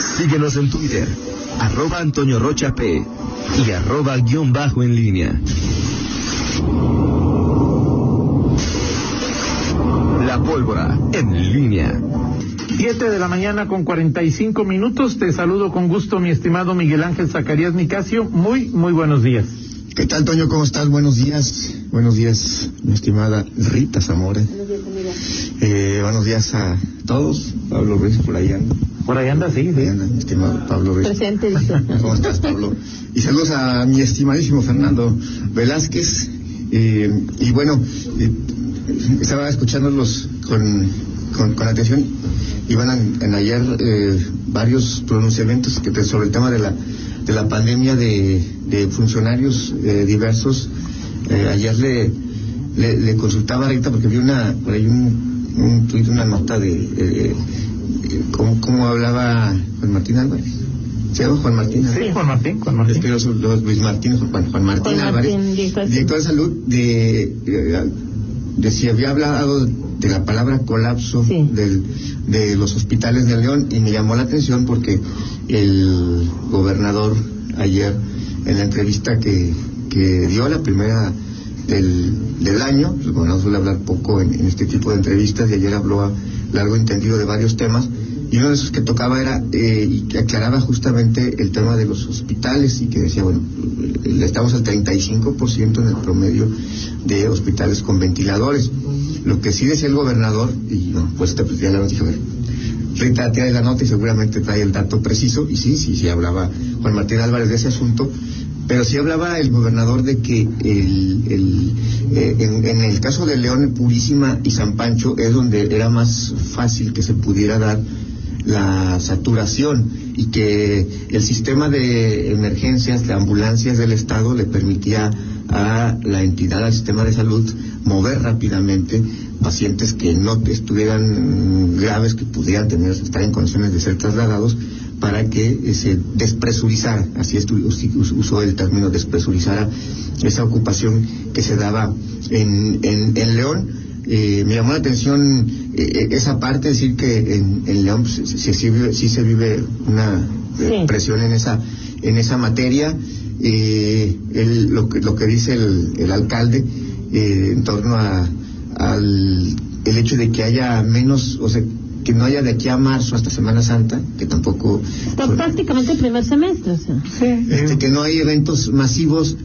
Síguenos en Twitter, arroba Antonio Rocha P y arroba guion bajo en línea. La pólvora en línea. Siete de la mañana con 45 minutos. Te saludo con gusto, mi estimado Miguel Ángel Zacarías Nicasio. Muy, muy buenos días. ¿Qué tal, Toño? ¿Cómo estás? Buenos días. Buenos días, mi estimada Rita Zamora. Eh, buenos días a todos. Pablo Ruiz, por ahí anda. Por ahí anda, sí, Por ahí sí. anda, mi estimado Pablo. Presente, dice. ¿Cómo estás, Pablo? Y saludos a mi estimadísimo Fernando Velázquez. Eh, y bueno, eh, estaba escuchándolos con, con, con atención. Iban en, en ayer eh, varios pronunciamientos que te- sobre el tema de la, de la pandemia de, de funcionarios eh, diversos. Eh, ayer le, le, le consultaba a Rita porque vi una, por ahí un, un tuit, una nota de cómo, cómo hablaba Juan Martín Álvarez. ¿Se llama Juan Martín Álvarez? Sí, Juan Martín, Juan Martín. que los, los Luis Martín, Juan, Juan Martín Juan Álvarez, Martín, director de director de salud, de, de si había hablado de la palabra colapso Sí. del, de los hospitales de León y me llamó la atención porque el gobernador ayer en la entrevista que, que dio la primera del, del año, el gobernador suele hablar poco en, en este tipo de entrevistas y ayer habló a largo entendido de varios temas y uno de esos que tocaba era eh, y que aclaraba justamente el tema de los hospitales y que decía, bueno, estamos al 35% en el promedio de hospitales con ventiladores. Lo que sí decía el gobernador, y bueno, pues te ya la dije, a ver, Rita trae la nota y seguramente trae el dato preciso, y sí, sí, sí hablaba Juan Martín Álvarez de ese asunto, pero sí hablaba el gobernador de que el, el, eh, en, en el caso de León Purísima y San Pancho es donde era más fácil que se pudiera dar la saturación y que el sistema de emergencias, de ambulancias del Estado le permitía a la entidad, al sistema de salud, mover rápidamente pacientes que no estuvieran graves, que pudieran tener, estar en condiciones de ser trasladados para que eh, se despresurizara, así us- usó el término despresurizara esa ocupación que se daba en, en, en León. Eh, me llamó la atención esa parte, decir que en, en León pues, sí, sí, sí vive, sí se vive una eh, Sí. presión en esa, en esa materia. Eh, el- lo, que, lo que dice el, el alcalde eh, en torno a, al el hecho de que haya menos, o sea, que no haya de aquí a marzo hasta Semana Santa, que tampoco... Está son- prácticamente el primer semestre, o sea. Sí, este, eh, que no hay eventos masivos.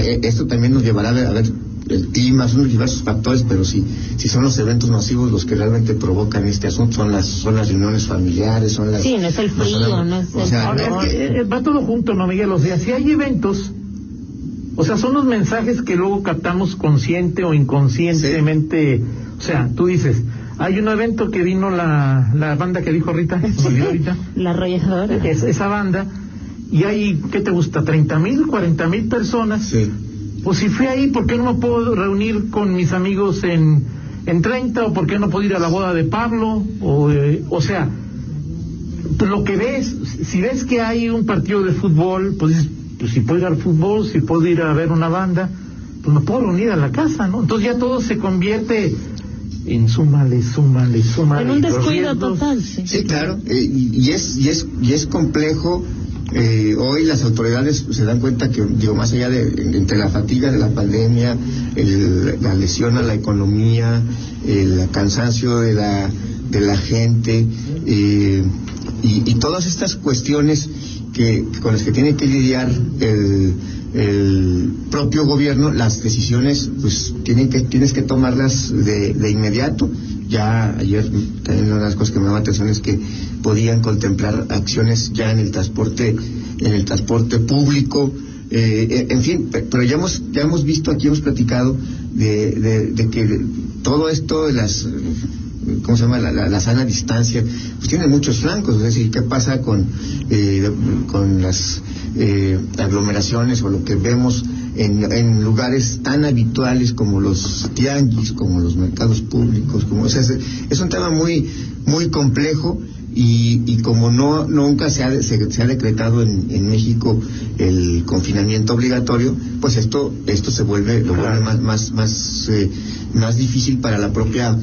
Eh, Esto también nos llevará a ver, a ver el clima, son diversos factores, pero si, si son los eventos masivos los que realmente provocan este asunto, son las, son las reuniones familiares, son las... Sí, no es el frío, no es o el sea, calor. es que, eh, va todo junto, ¿no, Miguel? O sea, si hay eventos, o sea, son los mensajes que luego captamos consciente o inconscientemente. O sea, tú dices, hay un evento que vino la, la banda que dijo Rita, ahorita, La arrolladora. es- esa banda, y hay, ¿qué te gusta? ¿30 mil, 40 mil personas? Sí. Pues si fui ahí, ¿por qué no me puedo reunir con mis amigos en, en 30? ¿O por qué no puedo ir a la boda de Pablo? O, eh, o sea, lo que ves, si ves que hay un partido de fútbol, pues dices, pues si puedo ir al fútbol, si puedo ir a ver una banda, pues me puedo reunir a la casa, ¿no? Entonces ya todo se convierte en súmale, súmale, súmale. En un descuido total, sí. Sí, claro, eh, y es y es y es complejo. Eh, hoy las autoridades se dan cuenta que, digo, más allá de entre la fatiga de la pandemia, el- la lesión a la economía, el cansancio de la de la gente eh, y, y todas estas cuestiones que con las que tiene que lidiar el, el propio gobierno, las decisiones, pues tienen que tienes que tomarlas de, de inmediato. Ya ayer también una de las cosas que me llama la atención es que podían contemplar acciones ya en el transporte, en el transporte público, eh, en fin, pe- pero ya hemos ya hemos visto aquí hemos platicado de, de, de que todo esto de las ¿cómo se llama? La, la- la sana distancia, pues tiene muchos flancos, es decir, ¿qué pasa con, eh, con las eh, aglomeraciones o lo que vemos en, en lugares tan habituales como los tianguis, como los mercados públicos? Como, o sea, es, es un tema muy, muy complejo y, y como no nunca se ha, se, se ha decretado en, en México el confinamiento obligatorio, pues esto esto se vuelve lo vuelve más más más eh, más difícil para la propia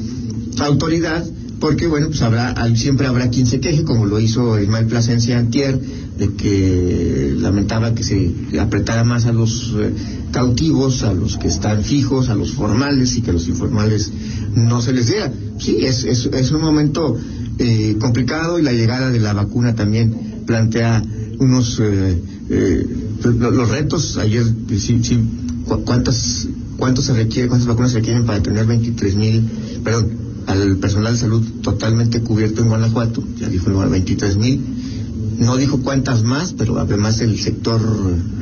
autoridad porque bueno, pues habrá, siempre habrá quien se queje, como lo hizo Ismael Plasencia Antier, de que lamentaba que se apretara más a los eh, cautivos, a los que están fijos, a los formales y que a los informales no se les diera. Sí, es, es, un momento eh, complicado y la llegada de la vacuna también plantea unos eh, eh, lo- los retos. Ayer, sí, sí, cu- ¿cuántas, cuántos se requiere, cuántas vacunas se requieren para tener 23 mil, perdón, al personal de salud totalmente cubierto en Guanajuato? Ya dijo 23 mil. No dijo cuántas más, pero además el sector.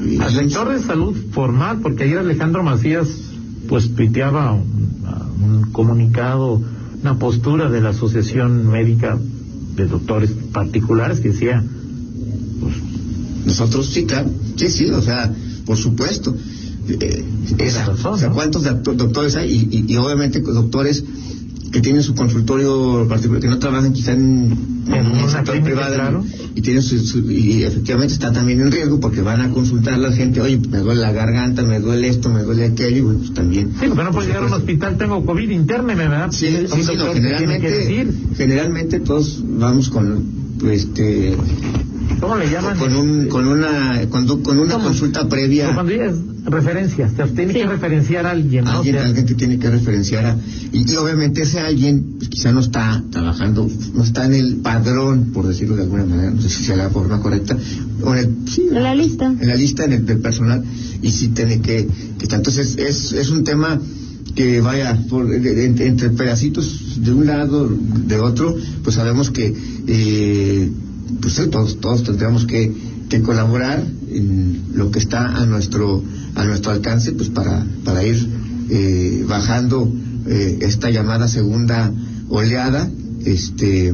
eh, Al sector de salud formal, porque ayer Alejandro Macías pues tuiteaba un, un comunicado, una postura de la Asociación Médica de Doctores Particulares que decía, Nosotros sí, claro. Sí, sí, o sea, por supuesto. Eh, esa- razón, o sea, ¿no? ¿cuántos docto- doctores hay? Y, y- y obviamente doctores que tienen su consultorio particular, que no trabajan quizá en, En una sector privado claro. y tienen su, su- y efectivamente están también en riesgo porque van a consultar a la gente, oye, me duele la garganta, me duele esto, me duele aquello, y bueno, pues también. sí, porque no puedo llegar a un supuesto. hospital, tengo COVID, interneme, ¿verdad? Sí, Un sí, sí, no, que generalmente, generalmente todos vamos con, este, ¿cómo le llaman? con un, con una, con, con una ¿Cómo? consulta previa. O Cuando digas referencias, te tiene Sí. que referenciar a alguien, ¿no? O Alguien, sea, alguien que tiene que referenciar a, y, y obviamente ese alguien pues, quizá no está trabajando, no está en el padrón, por decirlo de alguna manera, no sé si sea la forma correcta, o en el, sí, En la lista. en la lista en el, del personal, y sí tiene que, que estar. entonces es, es un tema que vaya por, de- de- entre, entre pedacitos de un lado, de otro, pues sabemos que eh, pues todos, todos tendríamos que, que colaborar en lo que está a nuestro a nuestro alcance pues para, para ir eh, bajando eh, esta llamada segunda oleada este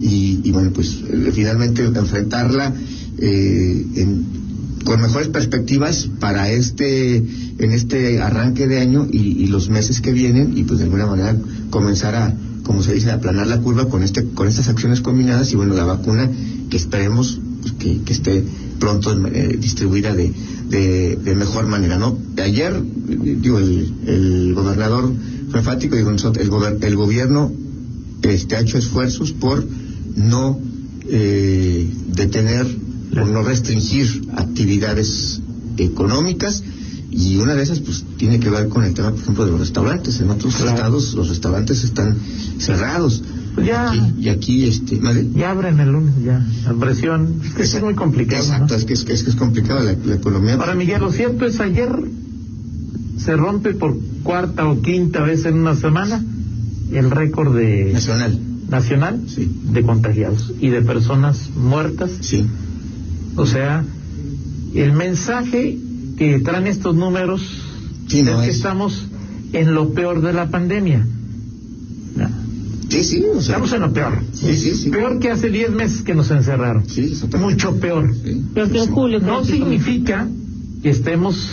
y, y bueno pues eh, finalmente enfrentarla eh, en- con mejores perspectivas para este en este arranque de año y, y los meses que vienen y pues de alguna manera comenzar a como se dice aplanar la curva con este con estas acciones combinadas y bueno la vacuna que esperemos pues, que, esté pronto eh, distribuida de, de, mejor manera no ayer digo el, el gobernador fue enfático digo el, gober- el gobierno este ha hecho esfuerzos por no eh, detener o no restringir actividades económicas y una de esas pues tiene que ver con el tema por ejemplo de los restaurantes en otros Claro. estados los restaurantes están cerrados Pues ya. y aquí, y aquí este ¿vale? Ya abren el lunes, ya. La presión, es que es muy complicado. ¿no? exacto es que es, es que es complicado la, la economía Ahora, Miguel, lo cierto es ayer se rompe por cuarta o quinta vez en una semana el récord de nacional nacional Sí. de contagiados y de personas muertas. sí O sea, el mensaje que traen estos números Sí, no, es que es- estamos en lo peor de la pandemia. No, sí sí o sea, Estamos en lo peor. sí sí sí Peor que hace 10 meses que nos encerraron. sí exactamente. Mucho peor. Que julio. No que significa que estemos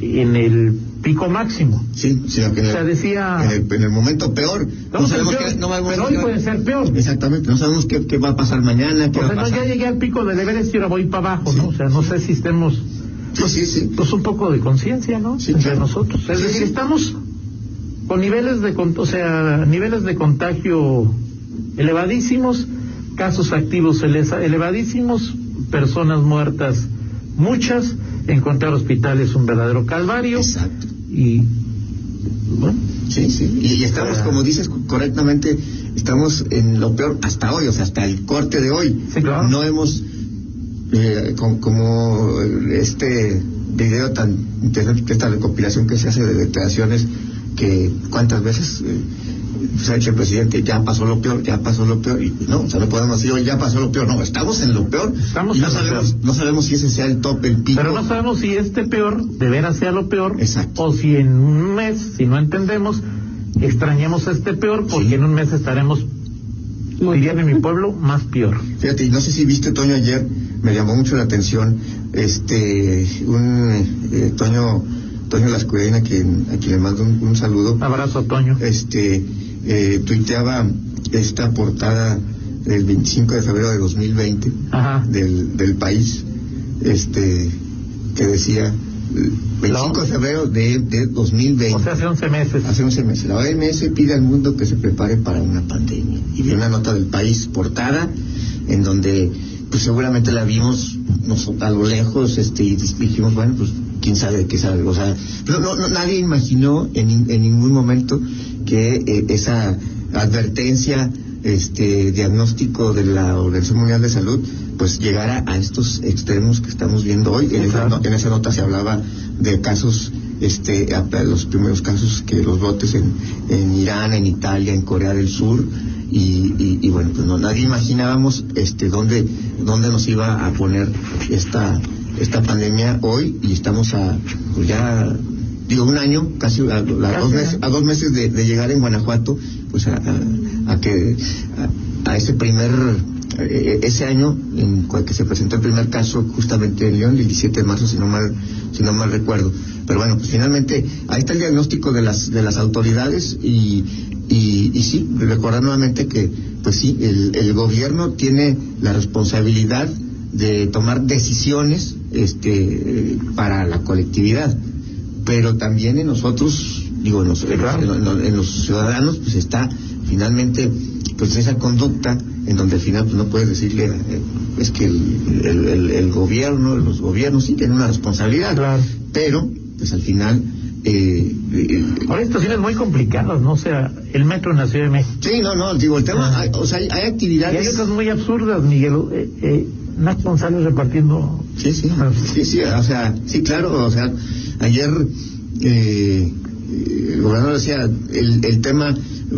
en el pico máximo. Sí, sino que en O sea, el, decía- en el, en el momento peor. No sabemos peor, qué, no pero hoy va- puede ser peor. Exactamente, no sabemos qué, qué va a pasar mañana, qué O va sea, no, ya llegué al pico del Everest y ahora voy para abajo, ¿no? O sea, no sé si estemos, Sí, sí, sí. pues un poco de conciencia, ¿no? Sí, Entre claro. nosotros. Es decir, estamos con niveles de, o sea, niveles de contagio elevadísimos, casos activos ele- elevadísimos, personas muertas muchas, encontrar hospitales un verdadero calvario Exacto. y bueno, Sí, sí. Y, y estamos, Ah. como dices correctamente, estamos en lo peor hasta hoy, o sea, hasta el corte de hoy. Sí, claro. No hemos, eh, com- como este video tan interesante, que esta recopilación que se hace de declaraciones, que cuántas veces eh, se ha dicho el presidente, ya pasó lo peor, ya pasó lo peor, y no, o sea, no podemos decir, hoy ya pasó lo peor, no, estamos en lo peor, Estamos y no en lo sabemos, peor. no sabemos si ese sea el top, el pico. Pero no sabemos si este peor de veras sea lo peor Exacto. o si en un mes, si no entendemos, extrañemos este peor porque Sí. en un mes estaremos, dirían en mi pueblo, más peor. Fíjate, y no sé si viste Toño ayer, me llamó mucho la atención, este, un eh, Toño, Toño Lascudena, a quien, a quien le mando un, un saludo, Abrazo Toño. este, eh, tuiteaba esta portada del 25 de febrero de 2020 Ajá. del, del país, este, que decía, 25 de febrero de, de 2020. O sea, hace 11 meses. Hace 11 meses. La OMS pide al mundo que se prepare para una pandemia. Y vi una nota del país portada en donde pues seguramente la vimos a lo lejos este, y dijimos, bueno, pues quién sabe qué sabe. O sea, no, no, nadie imaginó en, en ningún momento que eh, esa advertencia, este diagnóstico de la Organización Mundial de Salud, pues llegara a estos extremos que estamos viendo hoy. En, esa, en esa nota se hablaba de casos este los primeros casos que los brotes en, en Irán, en Italia, en Corea del Sur y, y, bueno pues no nadie imaginábamos este dónde dónde nos iba a poner esta esta pandemia hoy y estamos a pues ya digo un año casi a, dos, meses, a dos meses de, de, llegar en Guanajuato pues a, a, a que a, ese primer eh, ese año en que se presentó el primer caso justamente en León el 17 de marzo si no mal si no mal recuerdo. Pero bueno pues finalmente ahí está el diagnóstico de las de las autoridades y y, y sí recordar nuevamente que pues sí el, el gobierno tiene la responsabilidad de tomar decisiones este para la colectividad pero también en nosotros digo en los, claro. en, en, en los ciudadanos pues está finalmente pues esa conducta en donde al final pues no puedes decirle eh, es que el, el, el, el, gobierno los gobiernos sí tienen una responsabilidad claro. pero pues al final eh, eh, Ahora situaciones muy complicadas, ¿no? O sea, el metro en la Ciudad de México. Sí, no, no, digo, el tema, hay, o sea, hay, hay, actividades... Y hay otras muy absurdas, Miguel. Eh, eh, Nacho González repartiendo... Sí, sí, sí, sí, o sea, sí, claro, o sea, ayer eh, el gobernador decía, el, el tema,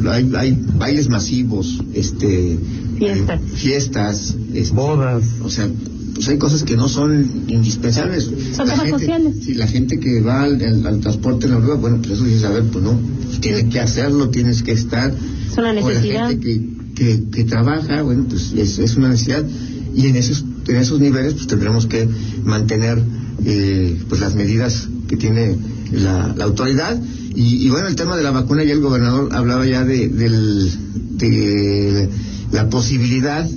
hay, hay bailes masivos, este... Fiestas. fiestas. Este, Bodas. O sea, pues hay cosas que no son indispensables. Son la cosas gente, sociales. Sí, la gente que va al, al, al transporte en la rueda, bueno, pues eso dices, a ver, pues no, pues tienes que hacerlo, tienes que estar. Es una necesidad. O la gente que, que, que trabaja, bueno, pues es, es, una necesidad. Y en esos, en esos niveles, pues tendremos que mantener eh, pues las medidas que tiene la, la autoridad. Y, y, bueno, el tema de la vacuna, ya el gobernador hablaba ya de, del, de la posibilidad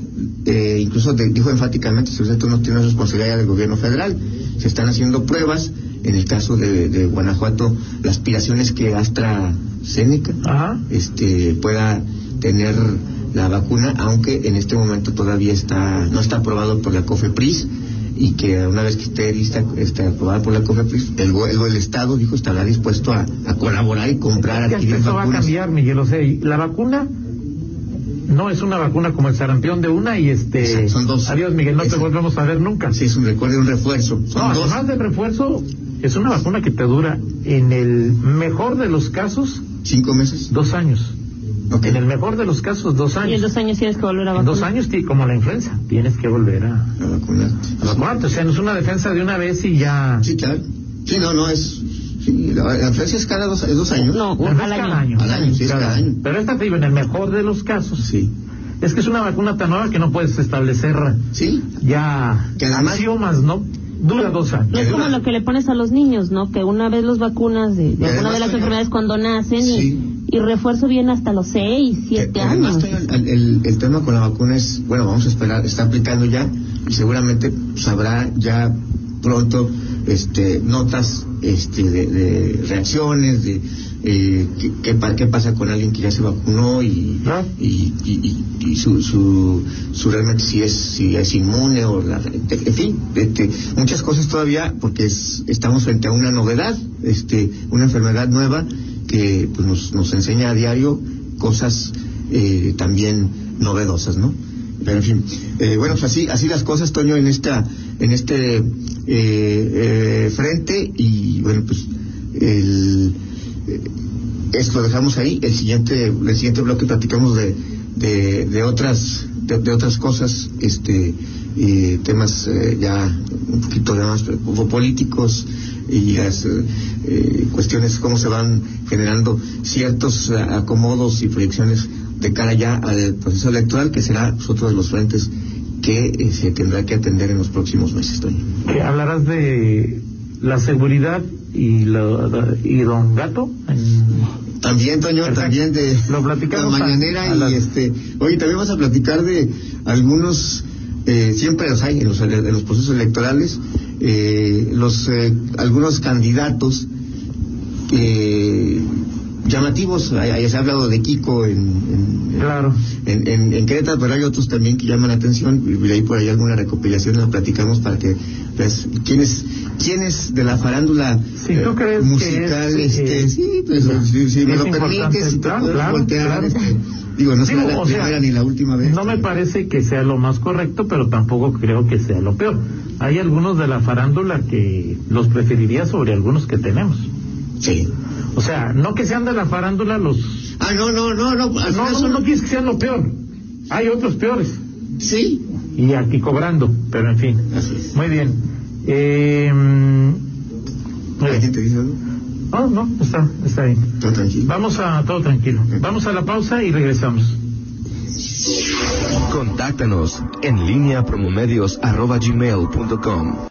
eh, incluso de, dijo enfáticamente, si usted no tiene responsabilidad del gobierno federal, se están haciendo pruebas, en el caso de, de Guanajuato, las aspiraciones que AstraZeneca Ajá. este, pueda tener la vacuna, aunque en este momento todavía está no está aprobado por la COFEPRIS y que una vez que esté lista, esté aprobada por la COFEPRIS, el, el, el Estado dijo estará dispuesto a, a colaborar y comprar, adquirir esto vacunas. va a cambiar, Miguel, o sea, la vacuna no es una vacuna como el sarampión de una y este Exacto, son dos. adiós Miguel no Exacto. te volvemos a ver nunca Sí, es un recuerdo, un refuerzo. Son no, dos. además de refuerzo es una vacuna que te dura en el mejor de los casos ¿Cinco meses? dos años en el mejor de los casos dos Y en años dos años tienes que volver a en vacunar. dos años como la influenza tienes que volver a, A vacunar. a vacunarte o sea no es una defensa de una vez y ya Sí, claro. Sí, no, no, es... Sí, la, la influencia es cada dos, es dos años. No, cada año. Al año, sí, es cada año. pero esta te digo en el mejor de los casos Sí. es que es una vacuna tan nueva que no puedes establecer Sí. ya Que además- axiomas no dura dos años No es como lo que le pones a los niños, ¿no? Que una vez los vacunas de, de alguna de las enfermedades cuando nacen y, Sí. y refuerzo viene hasta los seis, siete Que- años. El, el tema con la vacuna es, bueno, vamos a esperar, está aplicando ya y seguramente sabrá ya pronto este, notas este, de, de reacciones, de eh, qué, qué, qué pasa con alguien que ya se vacunó y, Ah. y, y, y- y su, su, su realmente si es, si es inmune o la, en fin, este, muchas cosas todavía porque es, estamos frente a una novedad, este, una enfermedad nueva que pues, nos, nos enseña a diario cosas eh, también novedosas, ¿no? Pero en fin, eh, bueno, pues así, así las cosas, Toño, en esta, en este eh, eh, frente y bueno, pues el, eh, esto lo dejamos ahí. El siguiente, el siguiente bloque platicamos de, de, de otras, de, otras cosas, este, y temas eh, ya un poquito ya más eh, políticos y las eh, eh, cuestiones cómo se van generando ciertos eh, acomodos y proyecciones de cara ya al proceso electoral que será pues, otro de los frentes que eh, se tendrá que atender en los próximos meses, Toño. Eh, hablarás de la seguridad y, la, y Don Gato. También, Toño, Perfecto. también de Lo platicamos la mañanera a y las- este, oye, también vamos a platicar de algunos, eh, siempre los hay en los, en los procesos electorales, eh, los eh, algunos candidatos eh, llamativos, ahí se ha hablado de Kiko en, en, Claro. en, en, en Querétaro, pero hay otros también que llaman la atención, y ahí por ahí alguna recopilación la platicamos para que pues, quiénes quiénes de la farándula Si tú eh, crees que musical, es, este, eh, sí, pues, si, si me lo permites, si te claro, claro, voltear, claro. este, digo, no será la o sea, primera ni la última vez. No me parece que sea lo más correcto, pero tampoco creo que sea lo peor. Hay algunos de la farándula que los preferiría sobre algunos que tenemos. Sí. O sea, no que sean de la farándula los... Ah, no, no, no, no, No, no, no quieres que sean lo peor. Hay otros peores. Sí, Y aquí cobrando, pero en fin. así es. Muy bien. Eh, mm, ¿Alguien te dice algo? no, no, está, está bien. Todo tranquilo. Vamos a todo tranquilo. Vamos a la pausa y regresamos. Contáctanos en línea promomedios arroba gmail punto com.